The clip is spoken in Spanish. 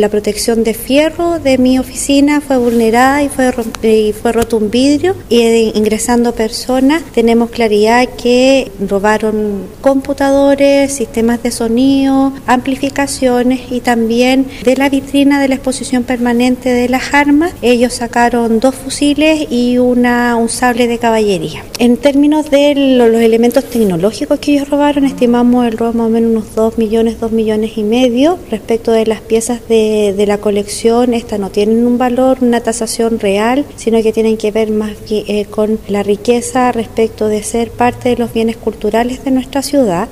La protección de fierro de mi oficina fue vulnerada y fue, roto un vidrio y ingresando personas tenemos claridad que robaron computadores, sistemas de sonido, amplificaciones y también de la vitrina de la exposición permanente de las armas. Ellos sacaron dos fusiles y un sable de caballería. En términos de los elementos tecnológicos que ellos robaron, estimamos el robo más o menos unos 2 millones, 2 millones y medio respecto de las piezas de de, la colección, estas no tienen un valor, una tasación real, sino que tienen que ver más eh, con la riqueza respecto de ser parte de los bienes culturales de nuestra ciudad.